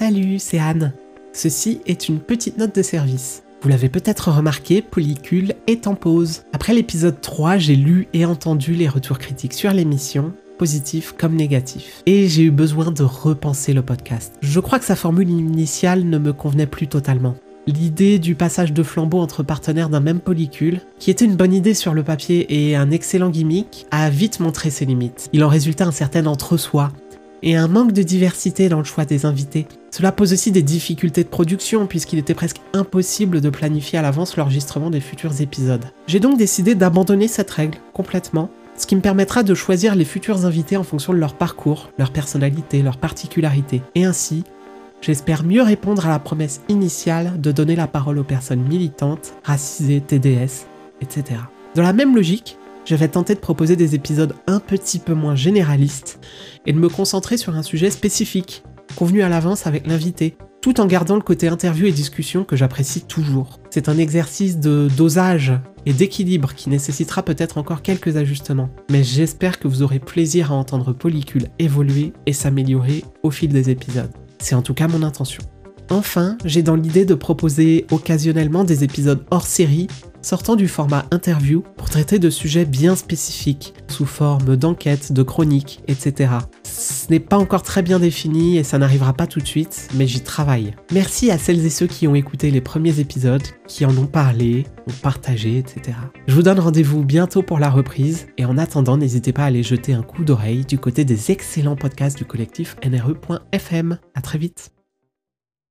Salut, c'est Anne. Ceci est une petite note de service. Vous l'avez peut-être remarqué, Polycule est en pause. Après l'épisode 3, j'ai lu et entendu les retours critiques sur l'émission, positifs comme négatifs. Et j'ai eu besoin de repenser le podcast. Je crois que sa formule initiale ne me convenait plus totalement. L'idée du passage de flambeau entre partenaires d'un même polycule, qui était une bonne idée sur le papier et un excellent gimmick, a vite montré ses limites. Il en résultait un certain entre-soi, et un manque de diversité dans le choix des invités. Cela pose aussi des difficultés de production puisqu'il était presque impossible de planifier à l'avance l'enregistrement des futurs épisodes. J'ai donc décidé d'abandonner cette règle complètement, ce qui me permettra de choisir les futurs invités en fonction de leur parcours, leur personnalité, leur particularité, et ainsi, j'espère mieux répondre à la promesse initiale de donner la parole aux personnes militantes, racisées, TDS, etc. Dans la même logique, je vais tenter de proposer des épisodes un petit peu moins généralistes et de me concentrer sur un sujet spécifique, convenu à l'avance avec l'invité, tout en gardant le côté interview et discussion que j'apprécie toujours. C'est un exercice de dosage et d'équilibre qui nécessitera peut-être encore quelques ajustements, mais j'espère que vous aurez plaisir à entendre Polycule évoluer et s'améliorer au fil des épisodes. C'est en tout cas mon intention. Enfin, j'ai dans l'idée de proposer occasionnellement des épisodes hors série sortant du format interview pour traiter de sujets bien spécifiques, sous forme d'enquêtes, de chroniques, etc. Ce n'est pas encore très bien défini et ça n'arrivera pas tout de suite, mais j'y travaille. Merci à celles et ceux qui ont écouté les premiers épisodes, qui en ont parlé, ont partagé, etc. Je vous donne rendez-vous bientôt pour la reprise et en attendant, n'hésitez pas à aller jeter un coup d'oreille du côté des excellents podcasts du collectif nre.fm. À très vite.